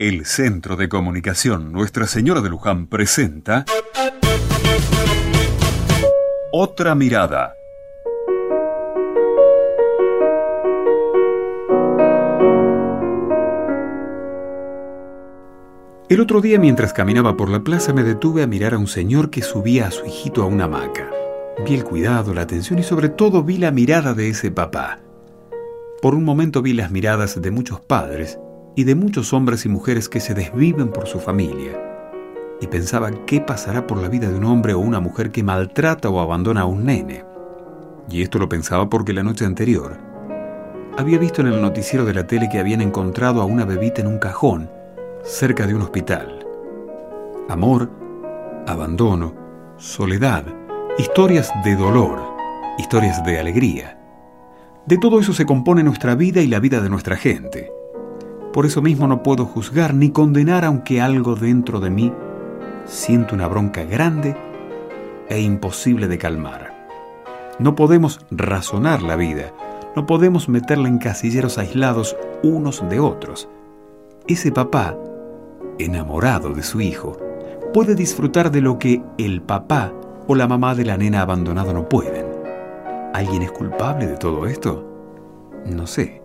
El Centro de Comunicación Nuestra Señora de Luján presenta Otra Mirada. El otro día mientras caminaba por la plaza me detuve a mirar a un señor que subía a su hijito a una hamaca. Vi el cuidado, la atención y sobre todo vi la mirada de ese papá. Por un momento vi las miradas de muchos padres y de muchos hombres y mujeres que se desviven por su familia. Y pensaba qué pasará por la vida de un hombre o una mujer que maltrata o abandona a un nene. Y esto lo pensaba porque la noche anterior había visto en el noticiero de la tele que habían encontrado a una bebita en un cajón cerca de un hospital. Amor, abandono, soledad, historias de dolor, historias de alegría. De todo eso se compone nuestra vida y la vida de nuestra gente. Por eso mismo no puedo juzgar ni condenar aunque algo dentro de mí siento una bronca grande e imposible de calmar. No podemos razonar la vida, no podemos meterla en casilleros aislados unos de otros. Ese papá enamorado de su hijo, puede disfrutar de lo que el papá o la mamá de la nena abandonada no pueden. ¿Alguien es culpable de todo esto? No sé.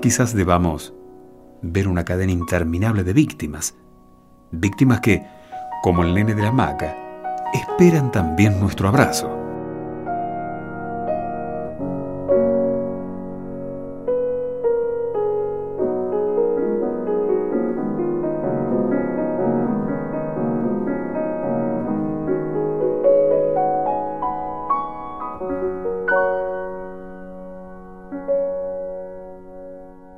Quizás debamos ver una cadena interminable de víctimas. Víctimas que, como el nene de la maca, esperan también nuestro abrazo.